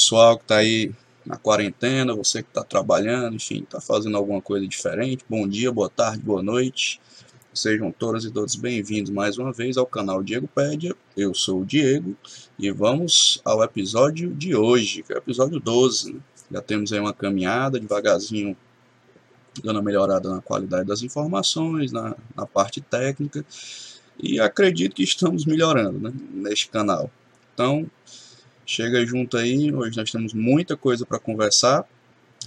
Pessoal que está aí na quarentena, você que está trabalhando, enfim, está fazendo alguma coisa diferente. Bom dia, boa tarde, boa noite. Sejam todas e todos bem-vindos mais uma vez ao canal Diego Pédia. Eu sou o Diego e vamos ao episódio de hoje, que é o episódio 12. Né? Já temos aí uma caminhada devagarzinho, dando uma melhorada na qualidade das informações, na, na parte técnica. E acredito que estamos melhorando né, neste canal. Então, Chega junto aí, hoje nós temos muita coisa para conversar.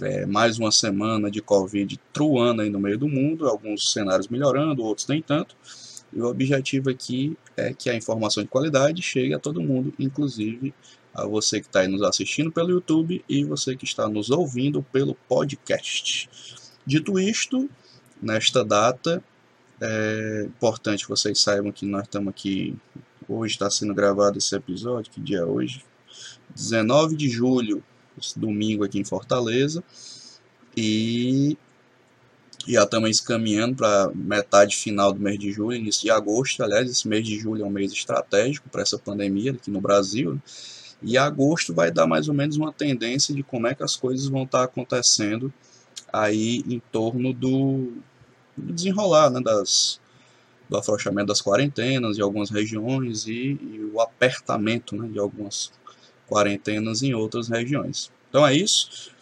É, mais uma semana de Covid truando aí no meio do mundo, alguns cenários melhorando, outros nem tanto. E o objetivo aqui é que a informação de qualidade chegue a todo mundo, inclusive a você que está aí nos assistindo pelo YouTube e você que está nos ouvindo pelo podcast. Dito isto, nesta data, é importante vocês saibam que nós estamos aqui. Hoje está sendo gravado esse episódio, que dia é hoje? 19 de julho, esse domingo aqui em Fortaleza. E já estamos caminhando para metade final do mês de julho, início de agosto. Aliás, esse mês de julho é um mês estratégico para essa pandemia aqui no Brasil. Né? E agosto vai dar mais ou menos uma tendência de como é que as coisas vão estar acontecendo aí em torno do, do desenrolar né, das, do afrouxamento das quarentenas em algumas regiões e, e o apertamento né, de algumas quarentenas em outras regiões. Então é isso.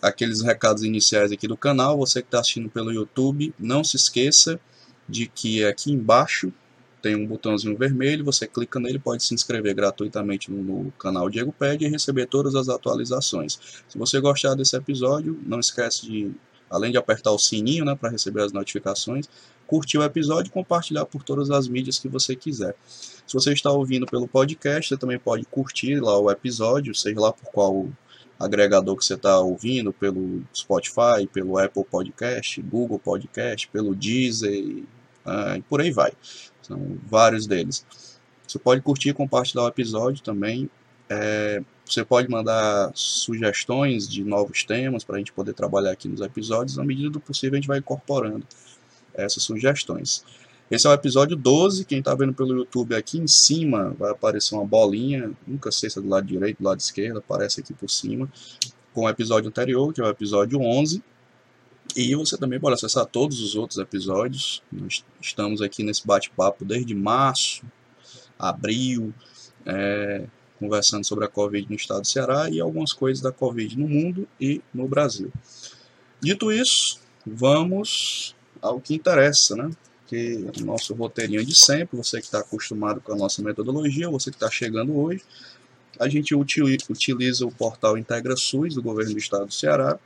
Aqueles recados iniciais aqui do canal. Você que está assistindo pelo YouTube, não se esqueça de que aqui embaixo tem um botãozinho vermelho, você clica nele, pode se inscrever gratuitamente no, canal Diego Pede e receber todas as atualizações. Se você gostar desse episódio, não esquece de, além de apertar o sininho né, para receber as notificações, curtir o episódio e compartilhar por todas as mídias que você quiser. Se você está ouvindo pelo podcast, você também pode curtir lá o episódio, seja lá por qual agregador que você está ouvindo, pelo Spotify, pelo Apple Podcast, Google Podcast, pelo Deezer uh, e por aí vai. São vários deles. Você pode curtir e compartilhar o episódio também. É, você pode mandar sugestões de novos temas para a gente poder trabalhar aqui nos episódios. Na medida do possível, a gente vai incorporando essas sugestões. Esse é o episódio 12. Quem está vendo pelo YouTube aqui em cima vai aparecer uma bolinha. Nunca sei se é do lado direito, do lado esquerdo, aparece aqui por cima. Com o episódio anterior, que é o episódio 11. E você também pode acessar todos os outros episódios. Nós estamos aqui nesse bate-papo desde março, abril, é, conversando sobre a Covid no estado do Ceará e algumas coisas da Covid no mundo e no Brasil. Dito isso, vamos ao que interessa, né? Que o nosso roteirinho de sempre, você que está acostumado com a nossa metodologia, você que está chegando hoje, a gente utiliza o portal Integra SUS do governo do estado do Ceará,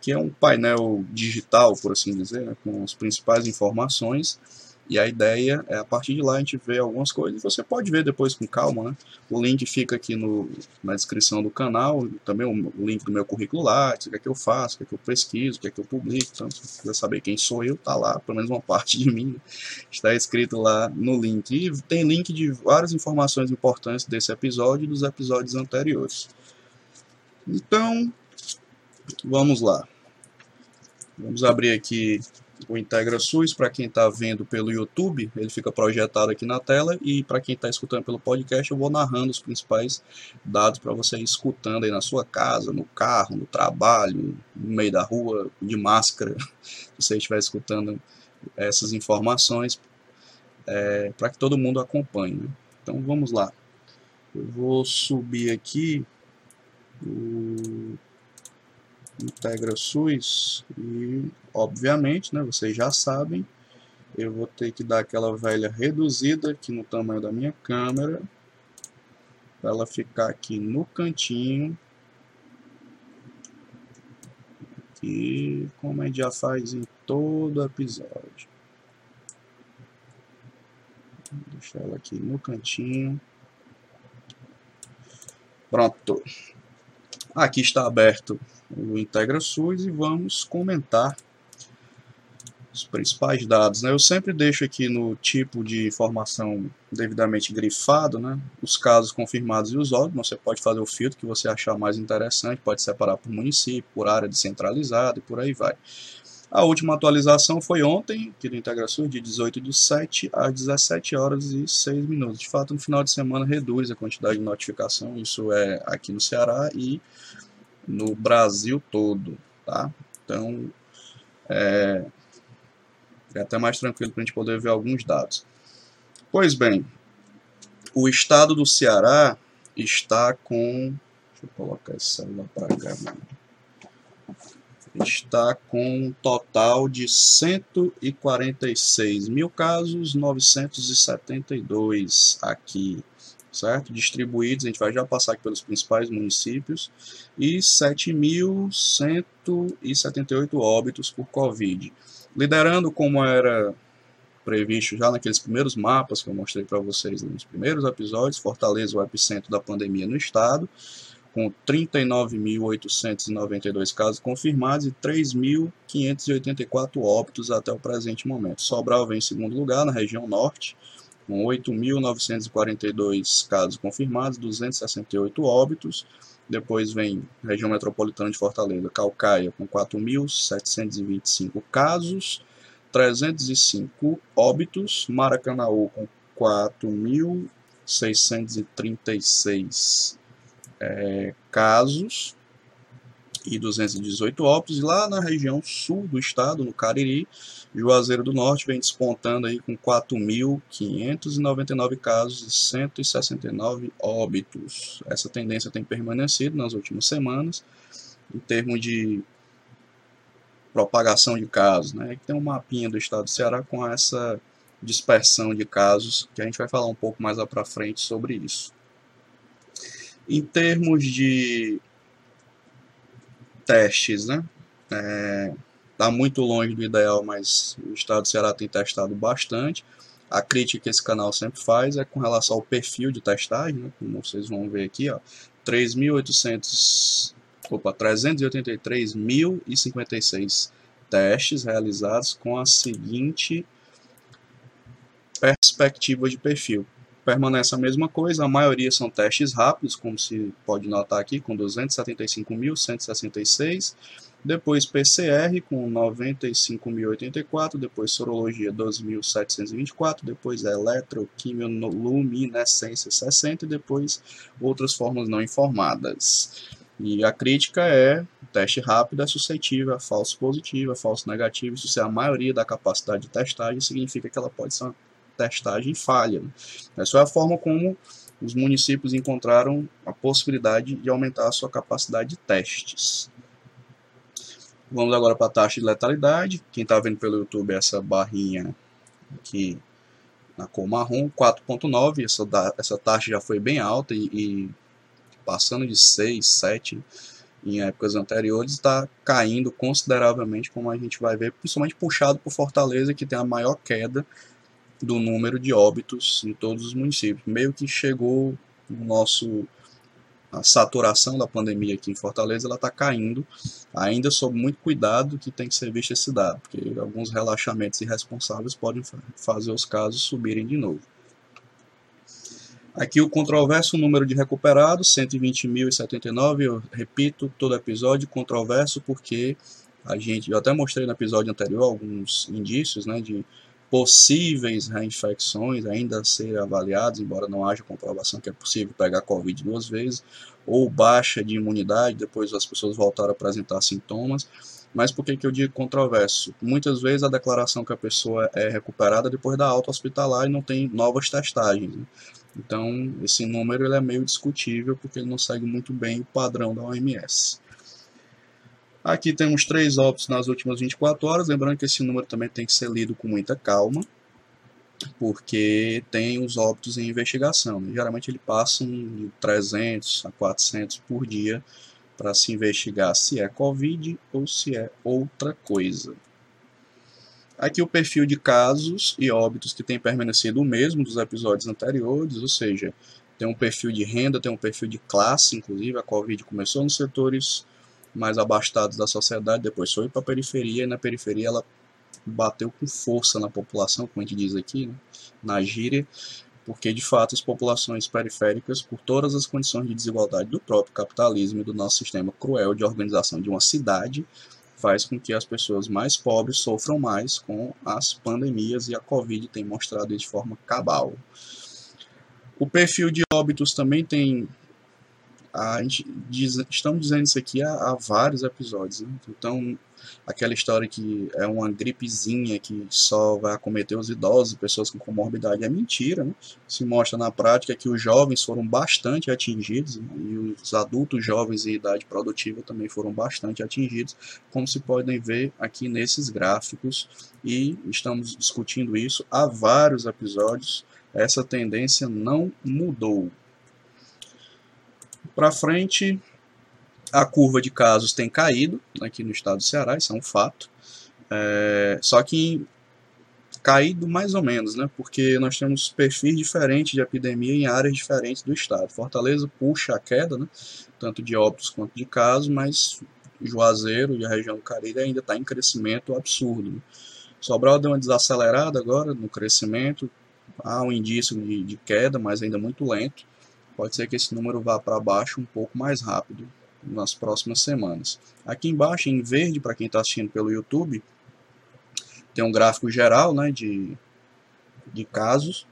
que é um painel digital, por assim dizer, né, com as principais informações e a ideia é, a partir de lá, a gente vê algumas coisas. Você pode ver depois com calma, né? O link fica aqui no, na descrição do canal. Também o, link do meu currículo lá, o que é que eu faço, o que é que eu pesquiso, o que é que eu publico. Então, se quiser saber quem sou eu, tá lá, pelo menos uma parte de mim. Né? Está escrito lá no link. E tem link de várias informações importantes desse episódio e dos episódios anteriores. Então, vamos lá. Vamos abrir aqui o Integra SUS, para quem está vendo pelo YouTube, ele fica projetado aqui na tela, e para quem está escutando pelo podcast, eu vou narrando os principais dados para você ir escutando aí na sua casa, no carro, no trabalho, no meio da rua, de máscara, se você estiver escutando essas informações, é, para que todo mundo acompanhe. Né? Então vamos lá. Eu vou subir aqui Integra SUS e obviamente, né, vocês já sabem, eu vou ter que dar aquela velha reduzida aqui no tamanho da minha câmera para ela ficar aqui no cantinho e como a gente já faz em todo episódio. Deixar ela aqui no cantinho. Pronto. Aqui está aberto o Integra SUS e vamos comentar os principais dados. Né? Eu sempre deixo aqui no tipo de informação devidamente grifado, né? os casos confirmados e os óbitos. Você pode fazer o filtro que você achar mais interessante, pode separar por município, por área descentralizada e por aí vai. A última atualização foi ontem, aqui do IntegraSur, de 18 de 7 às 17 horas e 6 minutos. De fato, no final de semana reduz a quantidade de notificação, isso é aqui no Ceará e no Brasil todo, tá? Então, é, é até mais tranquilo para a gente poder ver alguns dados. Pois bem, o estado do Ceará está com... Deixa eu colocar esse celular para cá, está com um total de 146 mil casos, 972 aqui, certo? Distribuídos, a gente vai já passar aqui pelos principais municípios, e 7.178 óbitos por Covid. Liderando como era previsto já naqueles primeiros mapas que eu mostrei para vocês nos primeiros episódios, Fortaleza, o epicentro da pandemia no estado, com 39.892 casos confirmados e 3.584 óbitos até o presente momento. Sobral vem em segundo lugar na região norte, com 8.942 casos confirmados, 268 óbitos. Depois vem região metropolitana de Fortaleza, Calcaia, com 4.725 casos, 305 óbitos. Maracanaú, com 4.636 é, casos e 218 óbitos. E lá na região sul do estado, no Cariri, Juazeiro do Norte vem despontando aí com 4.599 casos e 169 óbitos. Essa tendência tem permanecido nas últimas semanas em termos de propagação de casos. Né? Tem um mapinha do estado do Ceará com essa dispersão de casos, que a gente vai falar um pouco mais lá para frente sobre isso. Em termos de testes, né? É, tá muito longe do ideal, mas o estado do Ceará tem testado bastante. A crítica que esse canal sempre faz é com relação ao perfil de testagem, né? como vocês vão ver aqui, ó, 3.800, opa, 383.056 testes realizados com a seguinte perspectiva de perfil permanece a mesma coisa, a maioria são testes rápidos, como se pode notar aqui, com 275.166, depois PCR com 95.084, depois sorologia 2.724, depois eletroquimioluminescência 60 e depois outras formas não informadas. E a crítica é, teste rápido é suscetível a falso positivo, a falso negativo, isso é a maioria da capacidade de testagem, significa que ela pode ser uma testagem falha. Essa é a forma como os municípios encontraram a possibilidade de aumentar a sua capacidade de testes. Vamos agora para a taxa de letalidade. Quem está vendo pelo YouTube essa barrinha aqui na cor marrom, 4.9. Essa, essa taxa já foi bem alta e, e passando de 6, 7 em épocas anteriores, está caindo consideravelmente, como a gente vai ver, principalmente puxado por Fortaleza, que tem a maior queda do número de óbitos em todos os municípios. Meio que chegou o nosso a saturação da pandemia aqui em Fortaleza, ela está caindo, ainda sob muito cuidado que tem que ser visto esse dado, porque alguns relaxamentos irresponsáveis podem fazer os casos subirem de novo. Aqui o controverso número de recuperados, 120.079, eu repito todo episódio, controverso porque a gente, eu até mostrei no episódio anterior alguns indícios né, de possíveis reinfecções ainda a serem avaliados, embora não haja comprovação que é possível pegar Covid duas vezes, ou baixa de imunidade, depois as pessoas voltaram a apresentar sintomas. Mas por que, que eu digo controverso? Muitas vezes a declaração que a pessoa é recuperada depois da alta hospitalar e não tem novas testagens. Né? Então, esse número ele é meio discutível porque ele não segue muito bem o padrão da OMS. Aqui temos três óbitos nas últimas 24 horas, lembrando que esse número também tem que ser lido com muita calma, porque tem os óbitos em investigação. Né? Geralmente ele passa de 300 a 400 por dia para se investigar se é Covid ou se é outra coisa. Aqui o perfil de casos e óbitos que tem permanecido o mesmo dos episódios anteriores, ou seja, tem um perfil de renda, tem um perfil de classe, inclusive a Covid começou nos setores mais abastados da sociedade, depois foi para a periferia, e na periferia ela bateu com força na população, como a gente diz aqui, né, na gíria, porque de fato as populações periféricas, por todas as condições de desigualdade do próprio capitalismo e do nosso sistema cruel de organização de uma cidade, faz com que as pessoas mais pobres sofram mais com as pandemias e a Covid tem mostrado isso de forma cabal. O perfil de óbitos também tem. A gente diz, estamos dizendo isso aqui há, há vários episódios. Né? Então, aquela história que é uma gripezinha que só vai acometer os idosos e pessoas com comorbidade é mentira. Né? Se mostra na prática que os jovens foram bastante atingidos né? e os adultos jovens em idade produtiva também foram bastante atingidos, como se podem ver aqui nesses gráficos. E estamos discutindo isso há vários episódios. Essa tendência não mudou. Para frente, a curva de casos tem caído aqui no estado do Ceará, isso é um fato. É, só que caído mais ou menos, né? Porque nós temos perfis diferentes de epidemia em áreas diferentes do estado. Fortaleza puxa a queda, né? Tanto de óbitos quanto de casos, mas Juazeiro e a região do Cariri ainda está em crescimento absurdo. Né? Sobral deu uma desacelerada agora no crescimento, há um indício de, de queda, mas ainda muito lento. Pode ser que esse número vá para baixo um pouco mais rápido nas próximas semanas. Aqui embaixo, em verde, para quem está assistindo pelo YouTube, tem um gráfico geral né, de, de casos.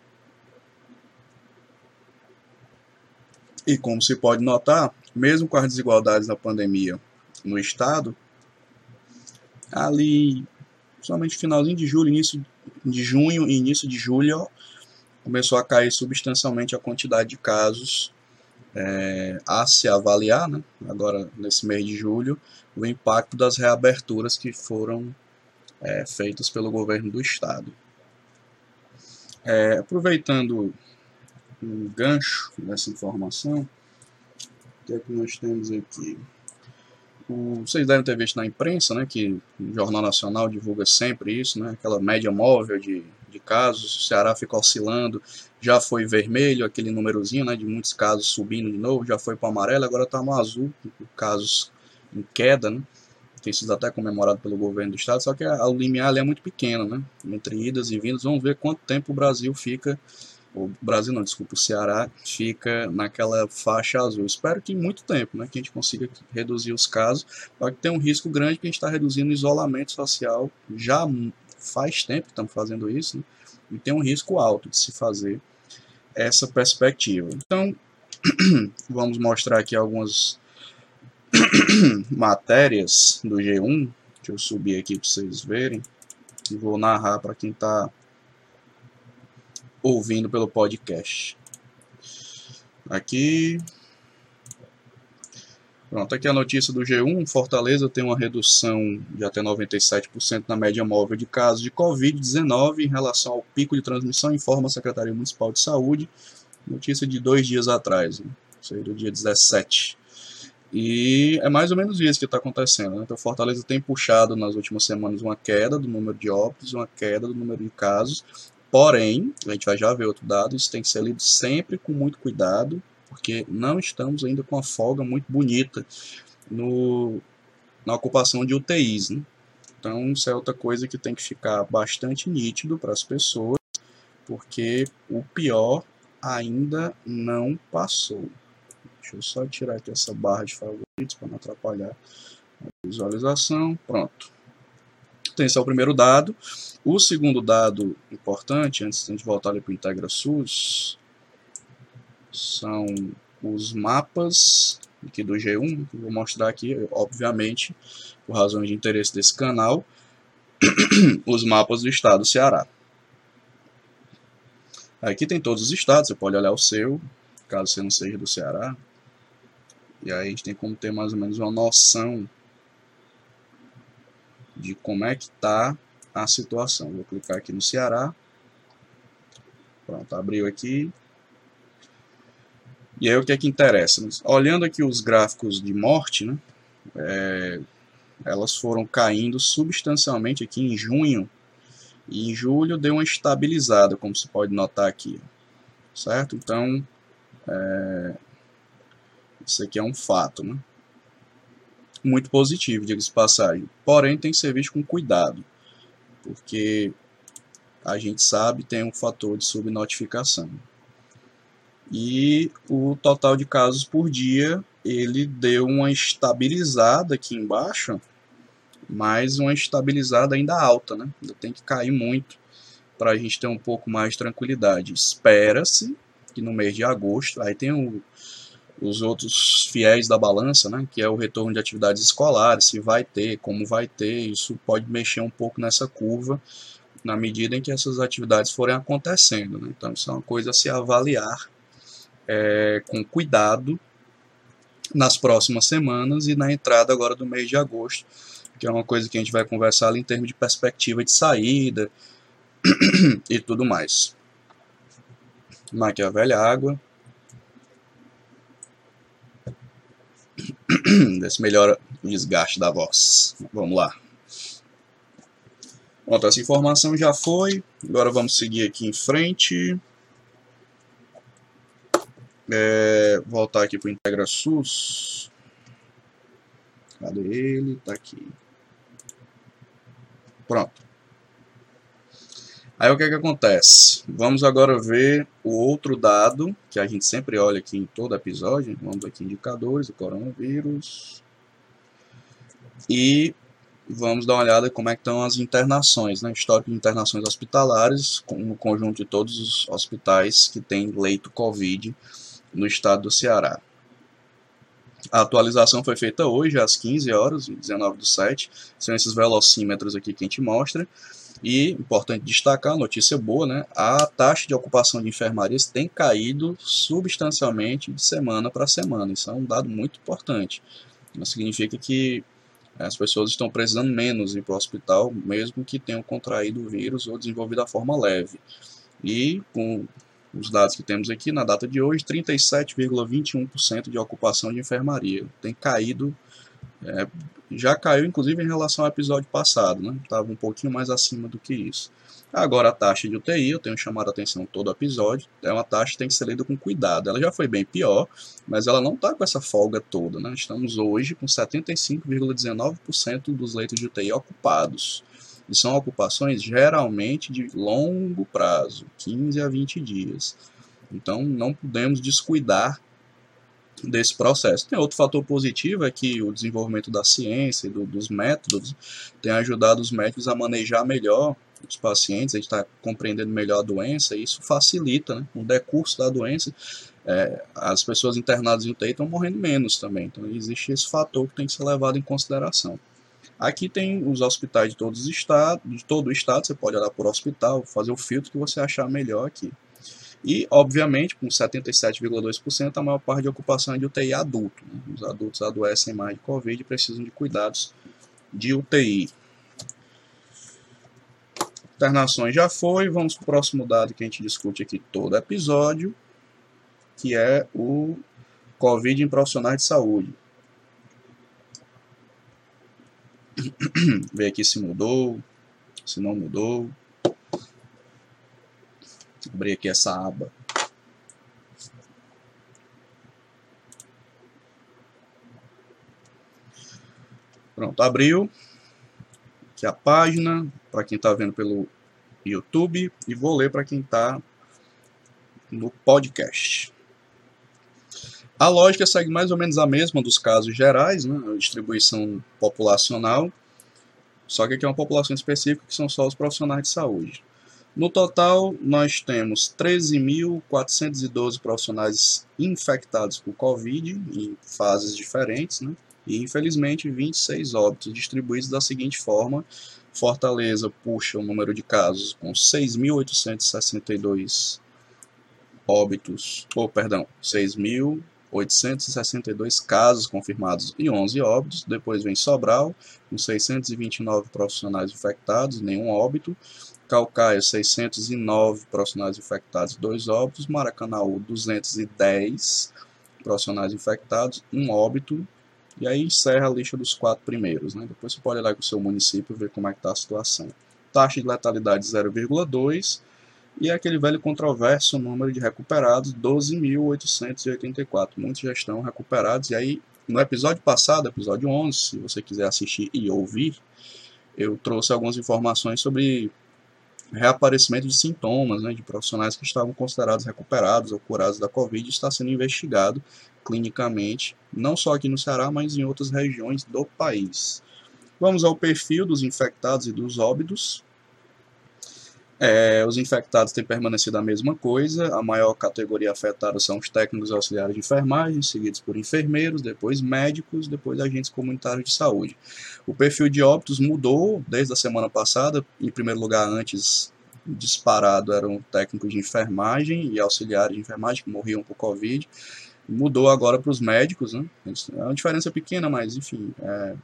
E como se pode notar, mesmo com as desigualdades da pandemia no estado, ali, somente finalzinho de julho, início de junho e início de julho, começou a cair substancialmente a quantidade de casos é, a se avaliar, né, agora nesse mês de julho, o impacto das reaberturas que foram é, feitas pelo governo do estado. É, aproveitando um gancho dessa informação, o que é que nós temos aqui? O, vocês devem ter visto na imprensa, né, que o Jornal Nacional divulga sempre isso, né, aquela média móvel de, de casos, o Ceará fica oscilando já foi vermelho, aquele númerozinho né, de muitos casos subindo de novo, já foi para amarelo, agora está no azul, casos em queda, né? tem sido até comemorado pelo governo do estado, só que a, o limiar é muito pequeno, né? entre idas e vindas, vamos ver quanto tempo o Brasil fica, o Brasil não, desculpa, o Ceará fica naquela faixa azul. Espero que muito tempo, né, que a gente consiga reduzir os casos, porque tem um risco grande que a gente está reduzindo o isolamento social, já faz tempo que estamos fazendo isso, né? e tem um risco alto de se fazer essa perspectiva. Então, vamos mostrar aqui algumas matérias do G1. Deixa eu subir aqui para vocês verem. E vou narrar para quem está ouvindo pelo podcast. Aqui, Pronto, aqui a notícia do G1. Fortaleza tem uma redução de até 97% na média móvel de casos de Covid-19 em relação ao pico de transmissão, informa a Secretaria Municipal de Saúde. Notícia de dois dias atrás, né? isso aí do dia 17. E é mais ou menos isso que está acontecendo. Né? Então, Fortaleza tem puxado nas últimas semanas uma queda do número de óbitos, uma queda do número de casos. Porém, a gente vai já ver outro dado, isso tem que ser lido sempre com muito cuidado, porque não estamos ainda com a folga muito bonita no, na ocupação de UTIs. Né? Então, isso é outra coisa que tem que ficar bastante nítido para as pessoas, porque o pior ainda não passou. Deixa eu só tirar aqui essa barra de favoritos para não atrapalhar a visualização. Pronto. Então, esse é o primeiro dado. O segundo dado importante, antes de a gente voltar para o Integra SUS, são os mapas aqui do G1, que vou mostrar aqui, obviamente, por razões de interesse desse canal, os mapas do estado do Ceará. Aqui tem todos os estados, você pode olhar o seu, caso você não seja do Ceará. E aí a gente tem como ter mais ou menos uma noção de como é que está a situação. Vou clicar aqui no Ceará. Pronto, abriu aqui. E aí o que é que interessa? Olhando aqui os gráficos de morte, né, é, elas foram caindo substancialmente aqui em junho e em julho deu uma estabilizada, como se pode notar aqui, certo? Então, é, isso aqui é um fato, né? Muito positivo, diga-se passagem. Porém, tem que ser visto com cuidado, porque a gente sabe tem um fator de subnotificação e o total de casos por dia ele deu uma estabilizada aqui embaixo mas uma estabilizada ainda alta, né? Ainda tem que cair muito para a gente ter um pouco mais de tranquilidade. Espera-se que no mês de agosto, aí tem o, os outros fiéis da balança, né, que é o retorno de atividades escolares, se vai ter, como vai ter, isso pode mexer um pouco nessa curva na medida em que essas atividades forem acontecendo. Né? Então, isso é uma coisa a se avaliar é, com cuidado nas próximas semanas e na entrada agora do mês de agosto, que é uma coisa que a gente vai conversar ali em termos de perspectiva de saída e tudo mais. Maquiavelha água. Desse melhora o desgaste da voz. Vamos lá. Pronto, essa informação já foi. Agora vamos seguir aqui em frente. É, voltar aqui para o Integra SUS. Cadê ele? Tá aqui. Pronto. Aí o que, é que acontece? Vamos agora ver o outro dado que a gente sempre olha aqui em todo episódio. Vamos aqui indicadores do coronavírus. E vamos dar uma olhada como é que estão as internações, né? Histórico de internações hospitalares no conjunto de todos os hospitais que têm leito Covid no estado do Ceará. A atualização foi feita hoje às 15 horas, 19 do 7. São esses velocímetros aqui que a gente mostra. E, importante destacar, notícia boa, né? A taxa de ocupação de enfermarias tem caído substancialmente de semana para semana. Isso é um dado muito importante. Isso significa que as pessoas estão precisando menos ir para o hospital, mesmo que tenham contraído o vírus ou desenvolvido a forma leve. E com os dados que temos aqui, na data de hoje, 37,21% de ocupação de enfermaria. Tem caído é, já caiu, inclusive, em relação ao episódio passado, né? Estava um pouquinho mais acima do que isso. Agora, a taxa de UTI, eu tenho chamado a atenção todo episódio, é uma taxa que tem que ser lida com cuidado. Ela já foi bem pior, mas ela não está com essa folga toda, né? Estamos hoje com 75,19% dos leitos de UTI ocupados. E são ocupações geralmente de longo prazo, 15 a 20 dias. Então, não podemos descuidar desse processo. Tem outro fator positivo é que o desenvolvimento da ciência, do, dos métodos, tem ajudado os médicos a manejar melhor os pacientes, a gente está compreendendo melhor a doença, e isso facilita né, o decurso da doença. É, as pessoas internadas em UTI estão morrendo menos também, então existe esse fator que tem que ser levado em consideração. Aqui tem os hospitais de todos os estados, de todo o estado, você pode olhar por hospital, fazer o filtro que você achar melhor aqui. E, obviamente, com 77,2%, a maior parte de ocupação é de UTI adulto. Né? Os adultos adoecem mais de Covid e precisam de cuidados de UTI. Internações já foi, vamos para o próximo dado que a gente discute aqui todo episódio, que é o Covid em profissionais de saúde. Ver aqui se mudou, se não mudou abrir aqui essa aba. Pronto, abriu. Aqui a página, para quem está vendo pelo YouTube, e vou ler para quem está no podcast. A lógica segue mais ou menos a mesma dos casos gerais, né? a distribuição populacional, só que aqui é uma população específica que são só os profissionais de saúde. No total, nós temos 13.412 profissionais infectados por Covid, em fases diferentes, né? e infelizmente 26 óbitos distribuídos da seguinte forma: Fortaleza puxa o número de casos com 6.862 óbitos, ou perdão, 6.862 casos confirmados e 11 óbitos. Depois vem Sobral, com 629 profissionais infectados, nenhum óbito. Calcaia, 609 profissionais infectados, 2 óbitos. Maracanaú, 210 profissionais infectados, 1 óbito. E aí encerra a lista dos quatro primeiros. Né? Depois você pode olhar com o seu município e ver como é que está a situação. Taxa de letalidade 0,2 e aquele velho controverso número de recuperados, 12.884. Muitos já estão recuperados. E aí, no episódio passado, episódio 11, se você quiser assistir e ouvir, eu trouxe algumas informações sobre reaparecimento de sintomas né, de profissionais que estavam considerados recuperados ou curados da Covid está sendo investigado clinicamente, não só aqui no Ceará, mas em outras regiões do país. Vamos ao perfil dos infectados e dos óbitos. É, os infectados têm permanecido a mesma coisa. A maior categoria afetada são os técnicos auxiliares de enfermagem, seguidos por enfermeiros, depois médicos, depois agentes comunitários de saúde. O perfil de óbitos mudou desde a semana passada. Em primeiro lugar, antes disparado eram técnicos de enfermagem e auxiliares de enfermagem que morriam por Covid. Mudou agora para os médicos, né? É uma diferença pequena, mas enfim, é,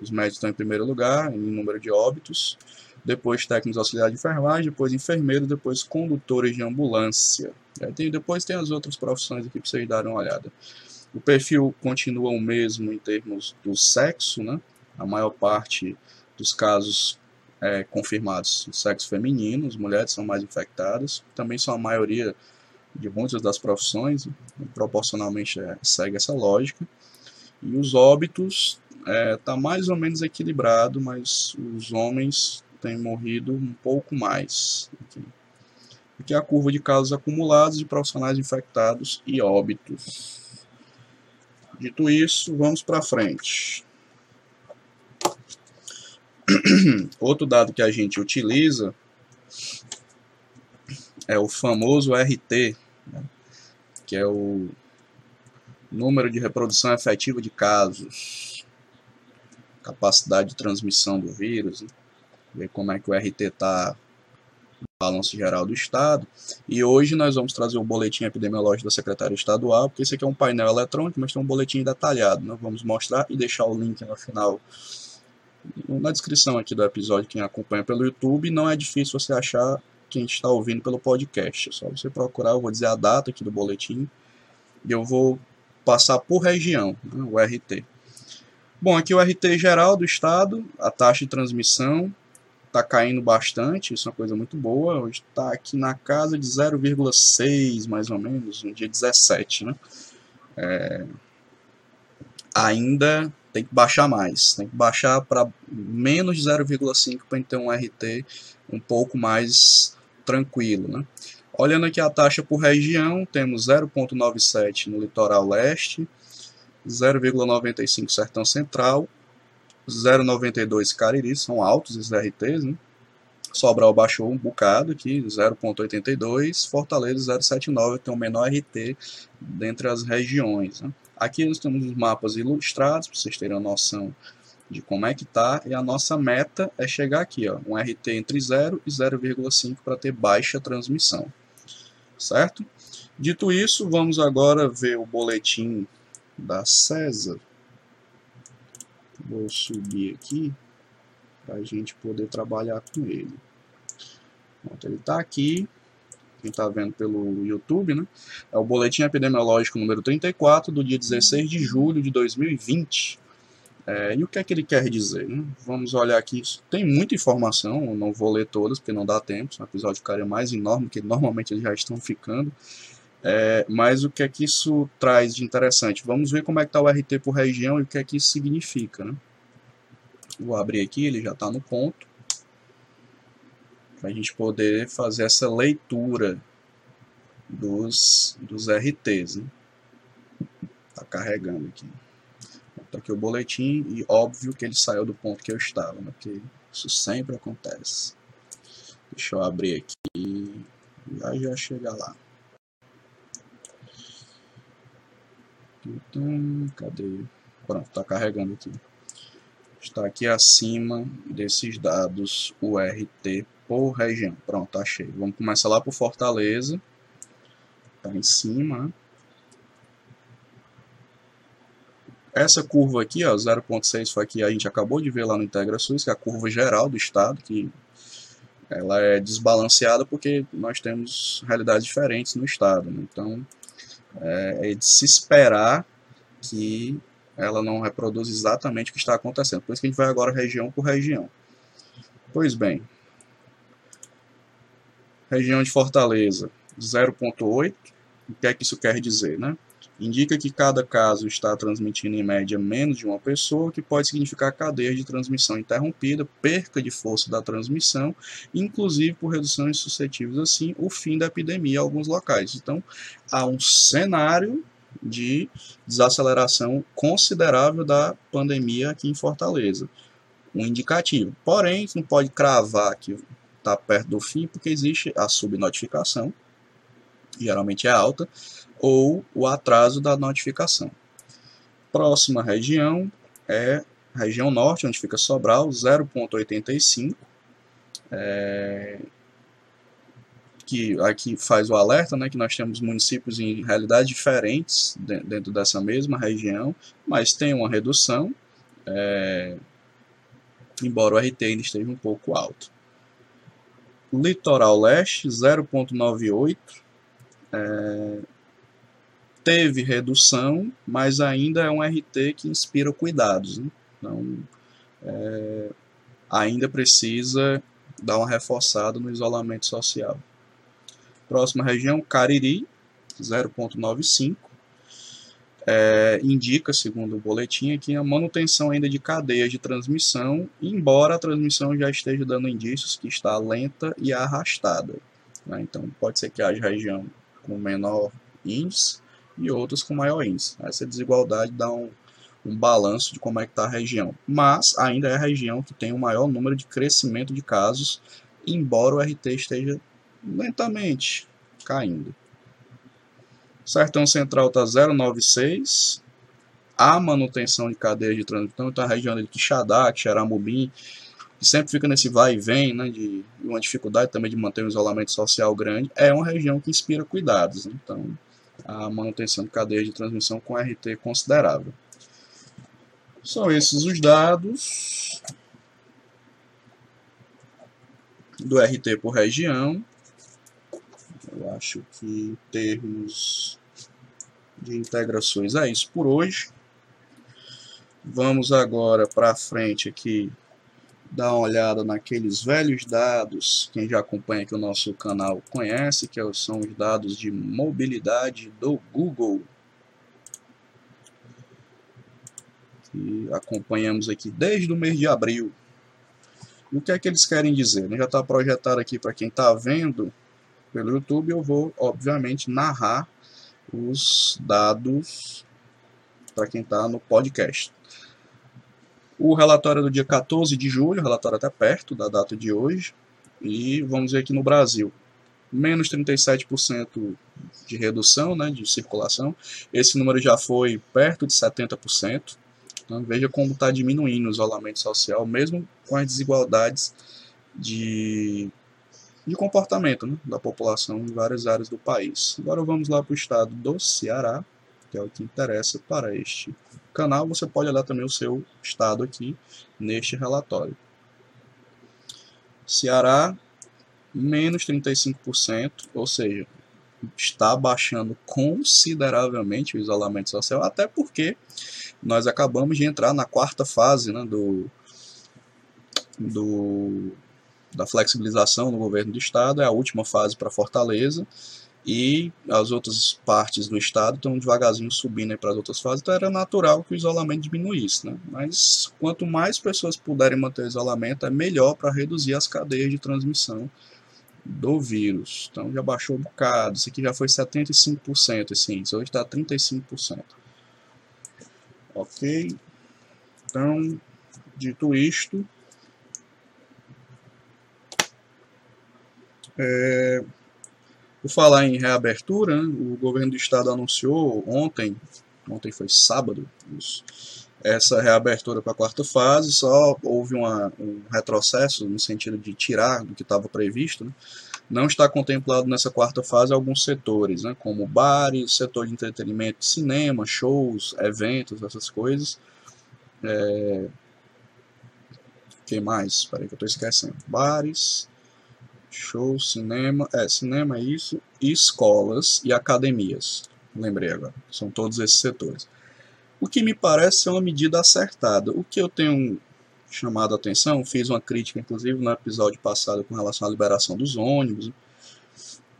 os médicos estão em primeiro lugar em número de óbitos depois técnicos auxiliares de enfermagem, depois enfermeiros, depois condutores de ambulância. Tem, depois tem as outras profissões aqui para vocês darem uma olhada. O perfil continua o mesmo em termos do sexo, né? A maior parte dos casos é, confirmados sexo feminino, as mulheres são mais infectadas, também são a maioria de muitas das profissões, proporcionalmente é, segue essa lógica. E os óbitos está é, tá mais ou menos equilibrado, mas os homens tem morrido um pouco mais. Aqui. aqui é a curva de casos acumulados de profissionais infectados e óbitos. Dito isso, vamos para frente. Outro dado que a gente utiliza é o famoso RT, né? que é o número de reprodução efetiva de casos, capacidade de transmissão do vírus. Né? Ver como é que o RT está no balanço geral do Estado. E hoje nós vamos trazer o boletim epidemiológico da Secretaria Estadual, porque esse aqui é um painel eletrônico, mas tem um boletim detalhado. Nós vamos mostrar e deixar o link no final, na descrição aqui do episódio, quem acompanha pelo YouTube. Não é difícil você achar quem está ouvindo pelo podcast. É só você procurar, eu vou dizer a data aqui do boletim, e eu vou passar por região, né, o RT. Bom, aqui o RT geral do estado, a taxa de transmissão, está caindo bastante, isso é uma coisa muito boa. Hoje está aqui na casa de 0,6 mais ou menos, no dia 17, né? É, ainda tem que baixar mais, tem que baixar para menos de 0,5 para ter um RT um pouco mais tranquilo, né? Olhando aqui a taxa por região, temos 0,97 no litoral leste, 0,95 sertão central 0,92 Cariri, são altos esses RTs, né? Sobral baixou um bocado aqui, 0,82, Fortaleza 0,79, tem o menor RT dentre as regiões. Né? Aqui nós temos os mapas ilustrados, para vocês terem uma noção de como é que tá, e a nossa meta é chegar aqui, ó, um RT entre 0 e 0,5 para ter baixa transmissão, certo? Dito isso, vamos agora ver o boletim da César. Vou subir aqui para a gente poder trabalhar com ele. Pronto, ele está aqui. Quem está vendo pelo YouTube, né? É o Boletim Epidemiológico número 34, do dia 16 de julho de 2020. É, e o que é que ele quer dizer? Né? Vamos olhar aqui. Tem muita informação, eu não vou ler todas porque não dá tempo. O episódio ficaria mais enorme, que normalmente eles já estão ficando. É, mas o que é que isso traz de interessante? Vamos ver como é que está o RT por região e o que é que isso significa. Né? Vou abrir aqui, ele já está no ponto. Para a gente poder fazer essa leitura dos, dos RTs. Né? Tá carregando aqui. Está aqui o boletim e óbvio que ele saiu do ponto que eu estava, né? porque isso sempre acontece. Deixa eu abrir aqui já já chega lá. Cadê? Pronto, está carregando aqui. Está aqui acima desses dados o RT por região. Pronto, achei. Vamos começar lá por Fortaleza. Está em cima. Essa curva aqui, ó, 0.6 foi aqui a gente acabou de ver lá no Integra SUS, que é a curva geral do estado, que ela é desbalanceada porque nós temos realidades diferentes no estado. Né? Então, é, é de se esperar que ela não reproduz exatamente o que está acontecendo. Por isso que a gente vai agora região por região. Pois bem, região de Fortaleza, 0.8. O que é que isso quer dizer, né? Indica que cada caso está transmitindo em média menos de uma pessoa, que pode significar cadeia de transmissão interrompida, perca de força da transmissão, inclusive por reduções suscetíveis assim, o fim da epidemia em alguns locais. Então, há um cenário de desaceleração considerável da pandemia aqui em Fortaleza. um indicativo. Porém, não pode cravar que está perto do fim, porque existe a subnotificação, geralmente é alta, ou o atraso da notificação. Próxima região é região norte, onde fica Sobral, 0.85. É, que aqui faz o alerta, né, que nós temos municípios em realidades diferentes dentro dessa mesma região, mas tem uma redução, é, embora o RT ainda esteja um pouco alto. Litoral Leste, 0,98, é, teve redução, mas ainda é um RT que inspira cuidados. Né? Então, é, ainda precisa dar uma reforçada no isolamento social. Próxima região, Cariri, 0,95. É, indica, segundo o boletim, aqui a manutenção ainda de cadeias de transmissão, embora a transmissão já esteja dando indícios que está lenta e arrastada. Né? Então, pode ser que haja região com menor índice e outras com maior índice. Essa desigualdade dá um, um balanço de como é que está a região. Mas ainda é a região que tem o maior número de crescimento de casos, embora o RT esteja lentamente caindo. Sertão Central está 096. A manutenção de cadeia de trânsito, então a região de Quixadá, Xaramubim, sempre fica nesse vai e vem, né, de uma dificuldade também de manter um isolamento social grande, é uma região que inspira cuidados. Né? Então, a manutenção de cadeia de transmissão com RT considerável. São esses os dados do RT por região. Eu acho que em termos de integrações é isso por hoje. Vamos agora para frente aqui dar uma olhada naqueles velhos dados, quem já acompanha aqui o nosso canal conhece, que são os dados de mobilidade do Google. Que acompanhamos aqui desde o mês de abril. O que é que eles querem dizer? Já está projetado aqui para quem está vendo pelo YouTube, eu vou, obviamente, narrar os dados para quem está no podcast. O relatório é do dia 14 de julho, relatório até perto da data de hoje, e vamos ver aqui no Brasil, menos 37% de redução né, de circulação, esse número já foi perto de 70%, então veja como está diminuindo o isolamento social, mesmo com as desigualdades de de comportamento né, da população em várias áreas do país. Agora vamos lá para o estado do Ceará, que é o que interessa para este canal. Você pode olhar também o seu estado aqui neste relatório. Ceará, menos 35%, ou seja, está baixando consideravelmente o isolamento social, até porque nós acabamos de entrar na quarta fase né, do, do da flexibilização no governo do estado, é a última fase para Fortaleza, e as outras partes do estado estão devagarzinho subindo para as outras fases, então era natural que o isolamento diminuísse. Né? Mas quanto mais pessoas puderem manter o isolamento, é melhor para reduzir as cadeias de transmissão do vírus. Então já baixou um bocado, isso aqui já foi 75% esse índice, hoje está 35%. Ok? Então, dito isto, É, por falar em reabertura, né, o governo do estado anunciou ontem, ontem foi sábado, isso, essa reabertura para a quarta fase, só houve uma, um retrocesso no sentido de tirar do que estava previsto. Né? Não está contemplado nessa quarta fase alguns setores, né? como bares, setor de entretenimento, cinema, shows, eventos, essas coisas. É... que mais? Espera aí que eu estou esquecendo. Bares, Show, cinema, é, cinema é isso, e escolas e academias. Lembrei agora, são todos esses setores. O que me parece ser uma medida acertada. O que eu tenho chamado a atenção, fiz uma crítica inclusive no episódio passado com relação à liberação dos ônibus,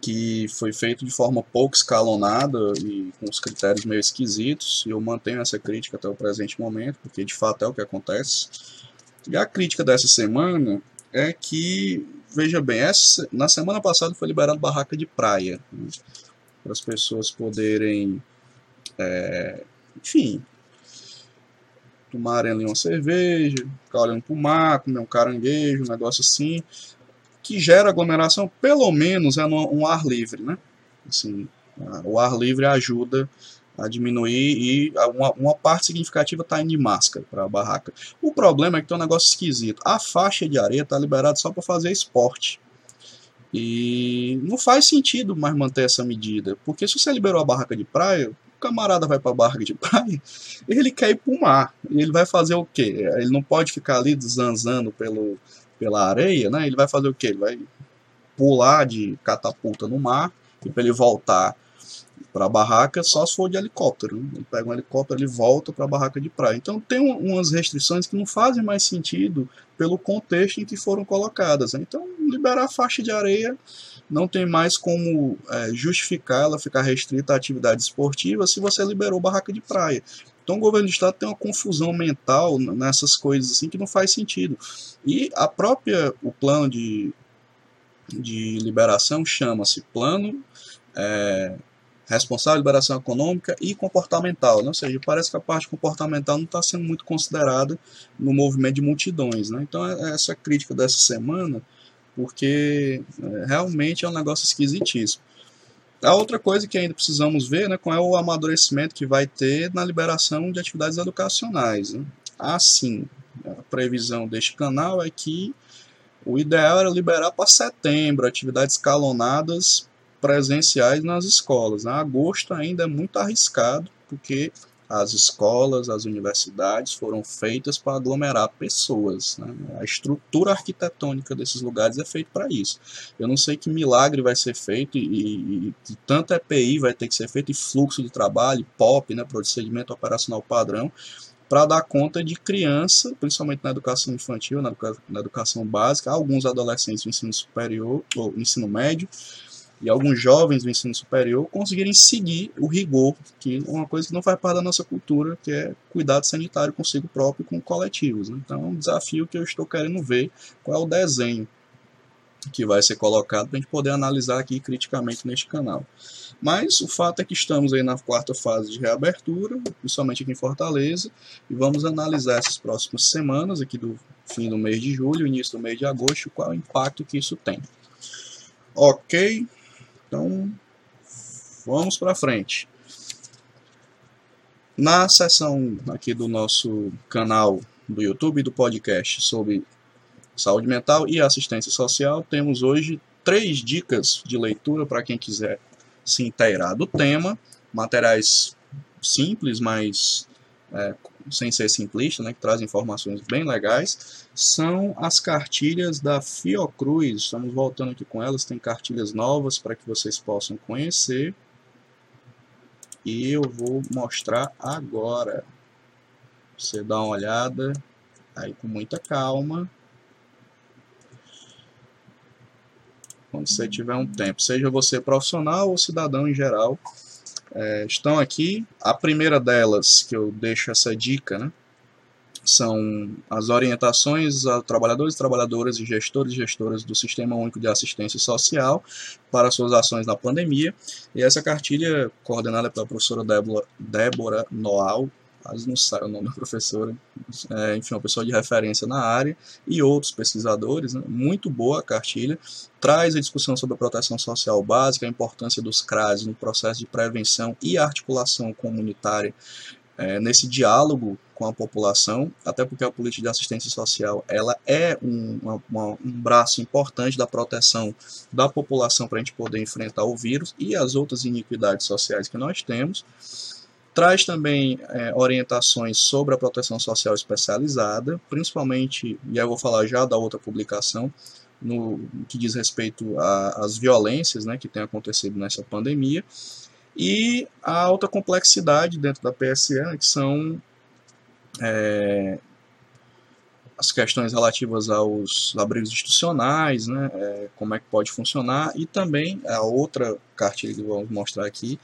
que foi feito de forma pouco escalonada e com os critérios meio esquisitos, e eu mantenho essa crítica até o presente momento, porque de fato é o que acontece. E a crítica dessa semana é que veja bem, essa, na semana passada foi liberado barraca de praia, né, para as pessoas poderem, é, enfim, tomarem ali uma cerveja, ficar olhando pro mar, comer um caranguejo, um negócio assim, que gera aglomeração, pelo menos é no, um ar livre, né? Assim, o ar livre ajuda a diminuir e uma, uma parte significativa está indo de máscara para a barraca. O problema é que tem um negócio esquisito. A faixa de areia está liberada só para fazer esporte. E não faz sentido mais manter essa medida, porque se você liberou a barraca de praia, o camarada vai para a barraca de praia, ele quer ir para o mar. E ele vai fazer o quê? Ele não pode ficar ali zanzando pelo, pela areia, né? Ele vai fazer o quê? Ele vai pular de catapulta no mar e para ele voltar para a barraca só se for de helicóptero. Né? Ele pega um helicóptero, ele volta para a barraca de praia. Então tem umas restrições que não fazem mais sentido pelo contexto em que foram colocadas. Né? Então liberar a faixa de areia não tem mais como é, justificar ela ficar restrita à atividade esportiva se você liberou barraca de praia. Então o governo do estado tem uma confusão mental nessas coisas assim que não faz sentido. E a própria o plano de, de liberação chama-se plano é, responsável, liberação econômica e comportamental. Né? Ou seja, parece que a parte comportamental não está sendo muito considerada no movimento de multidões. Né? Então, é, é essa crítica dessa semana, porque é, realmente é um negócio esquisitíssimo. A outra coisa que ainda precisamos ver né, qual é o amadurecimento que vai ter na liberação de atividades educacionais. Né? Assim, a previsão deste canal é que o ideal era liberar para setembro atividades escalonadas presenciais nas escolas. Né? Agosto ainda é muito arriscado, porque as escolas, as universidades foram feitas para aglomerar pessoas. Né? A estrutura arquitetônica desses lugares é feita para isso. Eu não sei que milagre vai ser feito e, e, e tanto EPI vai ter que ser feito e fluxo de trabalho, POP, né, procedimento operacional padrão, para dar conta de criança, principalmente na educação infantil, na, educa na educação básica, alguns adolescentes no ensino superior ou ensino médio, e alguns jovens do ensino superior conseguirem seguir o rigor, que é uma coisa que não faz parte da nossa cultura, que é cuidado sanitário consigo próprio e com coletivos. Né? Então é um desafio que eu estou querendo ver qual é o desenho que vai ser colocado para a gente poder analisar aqui criticamente neste canal. Mas o fato é que estamos aí na quarta fase de reabertura, principalmente aqui em Fortaleza, e vamos analisar essas próximas semanas, aqui do fim do mês de julho, início do mês de agosto, qual é o impacto que isso tem. Ok, então, vamos para frente. Na seção aqui do nosso canal do YouTube do podcast sobre saúde mental e assistência social, temos hoje três dicas de leitura para quem quiser se inteirar do tema, materiais simples, mas é, sem ser simplista, né, que traz informações bem legais, são as cartilhas da Fiocruz. Estamos voltando aqui com elas, tem cartilhas novas para que vocês possam conhecer. E eu vou mostrar agora. Você dá uma olhada aí com muita calma. Quando você tiver um tempo, seja você profissional ou cidadão em geral, é, estão aqui. A primeira delas, que eu deixo essa dica, né, são as orientações a trabalhadores, trabalhadoras e gestores e gestoras do Sistema Único de Assistência Social para suas ações na pandemia. E essa cartilha, coordenada pela professora Débora, Débora Noal, quase não sai o nome da professora, é, enfim, uma pessoa de referência na área, e outros pesquisadores, né? muito boa a cartilha, traz a discussão sobre a proteção social básica, a importância dos CRAS no processo de prevenção e articulação comunitária é, nesse diálogo com a população, até porque a política de assistência social ela é um, uma, um braço importante da proteção da população para a gente poder enfrentar o vírus e as outras iniquidades sociais que nós temos. Traz também é, orientações sobre a proteção social especializada, principalmente, e eu vou falar já da outra publicação, no que diz respeito às violências né, que tem acontecido nessa pandemia, e a alta complexidade dentro da PSE, né, que são é, as questões relativas aos abrigos institucionais, né, é, como é que pode funcionar, e também a outra cartilha que vamos mostrar aqui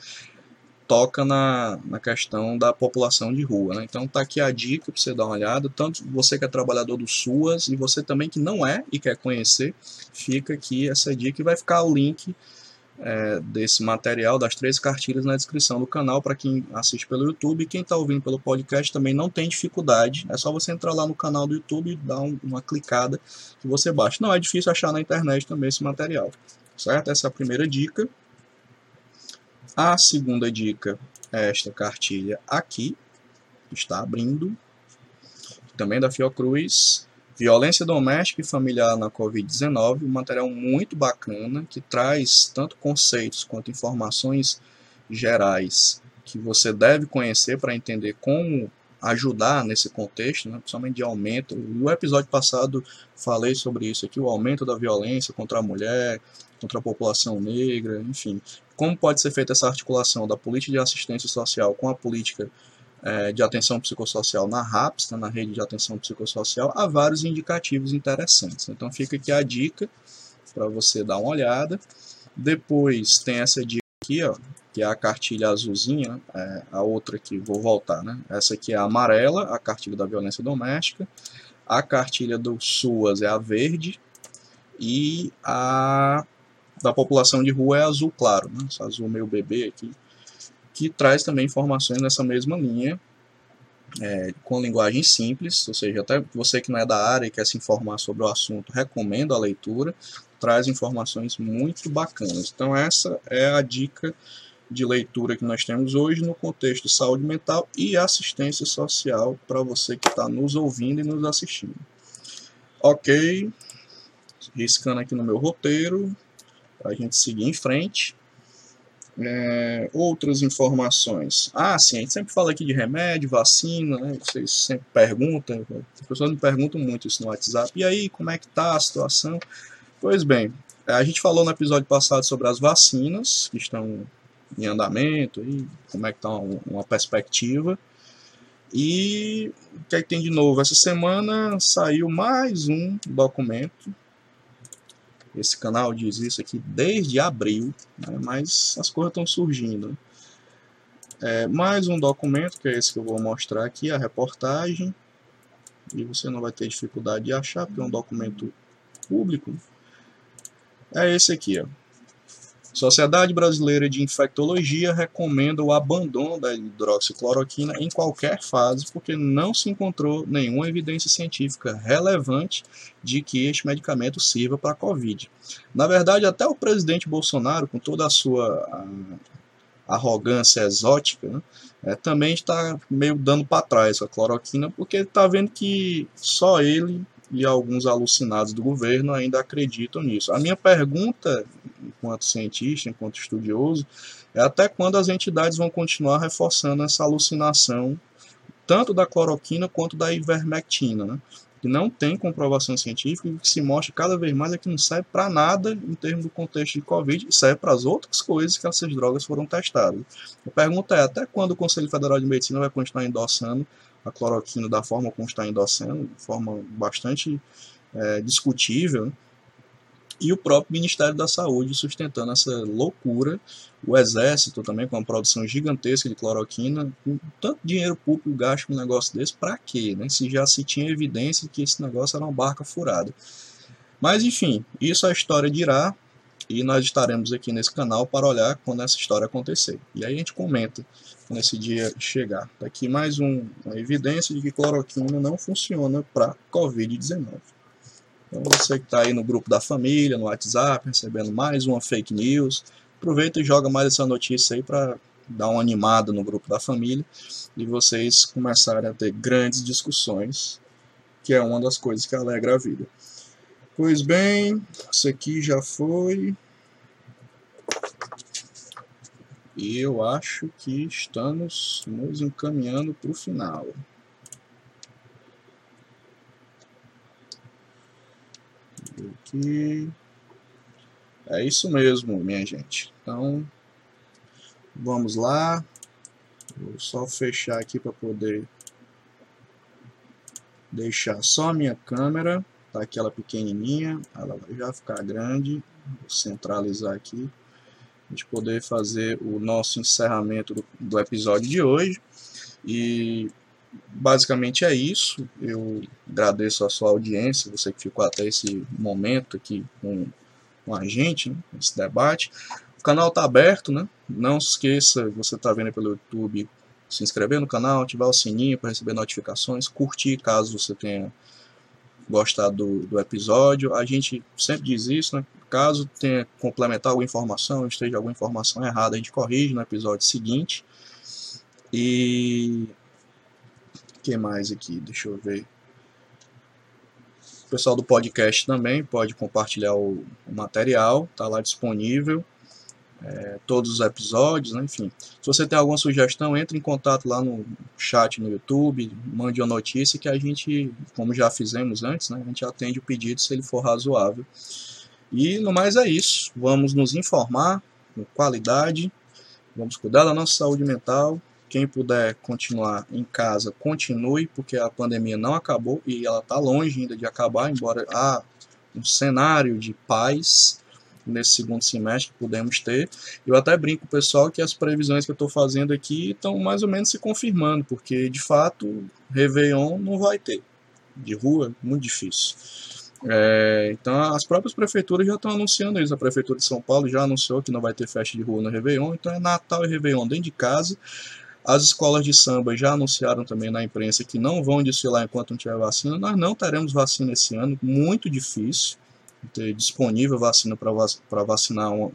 toca na, na questão da população de rua. Né? Então tá aqui a dica para você dar uma olhada, tanto você que é trabalhador do SUAS e você também que não é e quer conhecer, fica aqui essa dica e vai ficar o link é, desse material, das três cartilhas na descrição do canal para quem assiste pelo YouTube. Quem está ouvindo pelo podcast também não tem dificuldade. É só você entrar lá no canal do YouTube e dar um, uma clicada que você baixa. Não é difícil achar na internet também esse material. Certo? Essa é a primeira dica. A segunda dica é esta cartilha aqui. Está abrindo. Também da Fiocruz. Violência doméstica e familiar na Covid-19, um material muito bacana que traz tanto conceitos quanto informações gerais que você deve conhecer para entender como ajudar nesse contexto, né, principalmente de aumento. No episódio passado falei sobre isso aqui, o aumento da violência contra a mulher, contra a população negra, enfim. Como pode ser feita essa articulação da política de assistência social com a política é, de atenção psicossocial na RAPS, né, na rede de atenção psicossocial, há vários indicativos interessantes. Então fica aqui a dica para você dar uma olhada. Depois tem essa dica aqui, ó, que é a cartilha azulzinha, é, a outra aqui, vou voltar, né? Essa aqui é a amarela, a cartilha da violência doméstica. A cartilha do SUAS é a verde. E a da população de rua é azul claro, né? Esse azul meio bebê aqui que traz também informações nessa mesma linha, é, com linguagem simples, ou seja, até você que não é da área e quer se informar sobre o assunto, recomendo a leitura, traz informações muito bacanas. Então essa é a dica de leitura que nós temos hoje no contexto de saúde mental e assistência social para você que está nos ouvindo e nos assistindo. Ok, riscando aqui no meu roteiro, a gente seguir em frente. É, outras informações. Ah, sim, a gente sempre fala aqui de remédio, vacina, né? Vocês sempre perguntam, as pessoas me perguntam muito isso no WhatsApp. E aí, como é que tá a situação? Pois bem, a gente falou no episódio passado sobre as vacinas que estão em andamento, e como é que tá uma, uma perspectiva. E o que é que tem de novo? Essa semana saiu mais um documento esse canal diz isso aqui desde abril, né, mas as coisas estão surgindo. É, mais um documento, que é esse que eu vou mostrar aqui, a reportagem. E você não vai ter dificuldade de achar, porque é um documento público. É esse aqui, ó. Sociedade Brasileira de Infectologia recomenda o abandono da hidroxicloroquina em qualquer fase, porque não se encontrou nenhuma evidência científica relevante de que este medicamento sirva para a Covid. Na verdade, até o presidente Bolsonaro, com toda a sua arrogância exótica, né, é, também está meio dando para trás a cloroquina, porque está vendo que só ele e alguns alucinados do governo ainda acreditam nisso. A minha pergunta, enquanto cientista, enquanto estudioso, é até quando as entidades vão continuar reforçando essa alucinação, tanto da cloroquina quanto da ivermectina, né? que não tem comprovação científica e que se mostra cada vez mais é que não serve para nada em termos do contexto de Covid serve para as outras coisas que essas drogas foram testadas. A pergunta é, até quando o Conselho Federal de Medicina vai continuar endossando a cloroquina da forma como está endossando, de forma bastante é, discutível, e o próprio Ministério da Saúde sustentando essa loucura, o Exército também com uma produção gigantesca de cloroquina, com tanto dinheiro público gasto com um negócio desse, para quê? Né? Se já se tinha evidência que esse negócio era uma barca furada. Mas enfim, isso a história dirá, e nós estaremos aqui nesse canal para olhar quando essa história acontecer. E aí a gente comenta quando esse dia chegar. Tá aqui mais um, uma evidência de que cloroquina não funciona para Covid-19. Então você que está aí no grupo da família, no WhatsApp, recebendo mais uma fake news, aproveita e joga mais essa notícia aí para dar uma animada no grupo da família e vocês começarem a ter grandes discussões, que é uma das coisas que alegra a vida. Pois bem, isso aqui já foi. E eu acho que estamos nos encaminhando para o final. Aqui. É isso mesmo, minha gente. Então, vamos lá. Vou só fechar aqui para poder deixar só a minha câmera. Tá aquela pequenininha, ela vai já ficar grande. Vou centralizar aqui. A gente poder fazer o nosso encerramento do, do episódio de hoje. E basicamente é isso. Eu agradeço a sua audiência, você que ficou até esse momento aqui com, com a gente, né, nesse debate. O canal tá aberto, né? Não se esqueça, você tá vendo pelo YouTube, se inscrever no canal, ativar o sininho para receber notificações, curtir caso você tenha gostado do, do episódio. A gente sempre diz isso, né? Caso tenha complementar alguma informação, esteja alguma informação errada, a gente corrige no episódio seguinte. E o que mais aqui? Deixa eu ver. O pessoal do podcast também pode compartilhar o, o material, está lá disponível é, todos os episódios, né? enfim. Se você tem alguma sugestão, entre em contato lá no chat no YouTube, mande uma notícia que a gente, como já fizemos antes, né? a gente atende o pedido se ele for razoável. E no mais é isso. Vamos nos informar com qualidade, vamos cuidar da nossa saúde mental. Quem puder continuar em casa, continue, porque a pandemia não acabou e ela está longe ainda de acabar, embora há um cenário de paz nesse segundo semestre que podemos ter. Eu até brinco, pessoal, que as previsões que eu estou fazendo aqui estão mais ou menos se confirmando, porque de fato, Réveillon não vai ter. De rua, muito difícil. É, então as próprias prefeituras já estão anunciando isso. A prefeitura de São Paulo já anunciou que não vai ter festa de rua no Réveillon, então é Natal e Réveillon dentro de casa. As escolas de samba já anunciaram também na imprensa que não vão desfilar enquanto não tiver vacina. Nós não teremos vacina esse ano, muito difícil ter disponível vacina para vacinar uma,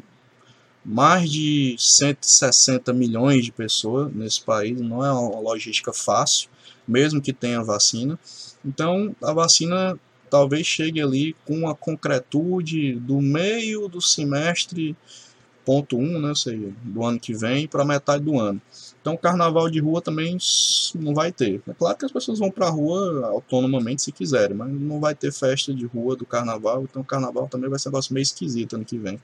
mais de 160 milhões de pessoas nesse país. Não é uma logística fácil, mesmo que tenha vacina. Então, a vacina talvez chegue ali com a concretude do meio do semestre ponto 1, né, ou seja, do ano que vem para metade do ano. Então, carnaval de rua também não vai ter. É claro que as pessoas vão para a rua autonomamente se quiserem, mas não vai ter festa de rua do carnaval, então o carnaval também vai ser um negócio meio esquisito ano que vem.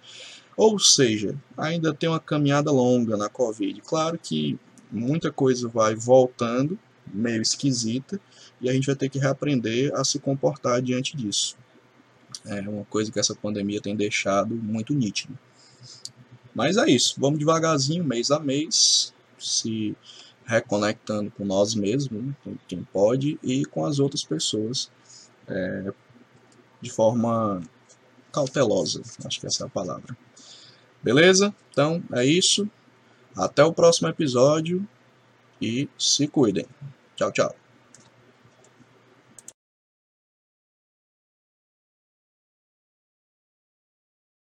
Ou seja, ainda tem uma caminhada longa na Covid. Claro que muita coisa vai voltando, meio esquisita, e a gente vai ter que reaprender a se comportar diante disso. É uma coisa que essa pandemia tem deixado muito nítido. Mas é isso, vamos devagarzinho, mês a mês, se reconectando com nós mesmos, né, quem pode, e com as outras pessoas, é, de forma cautelosa, acho que essa é a palavra. Beleza? Então é isso. Até o próximo episódio e se cuidem. Tchau, tchau.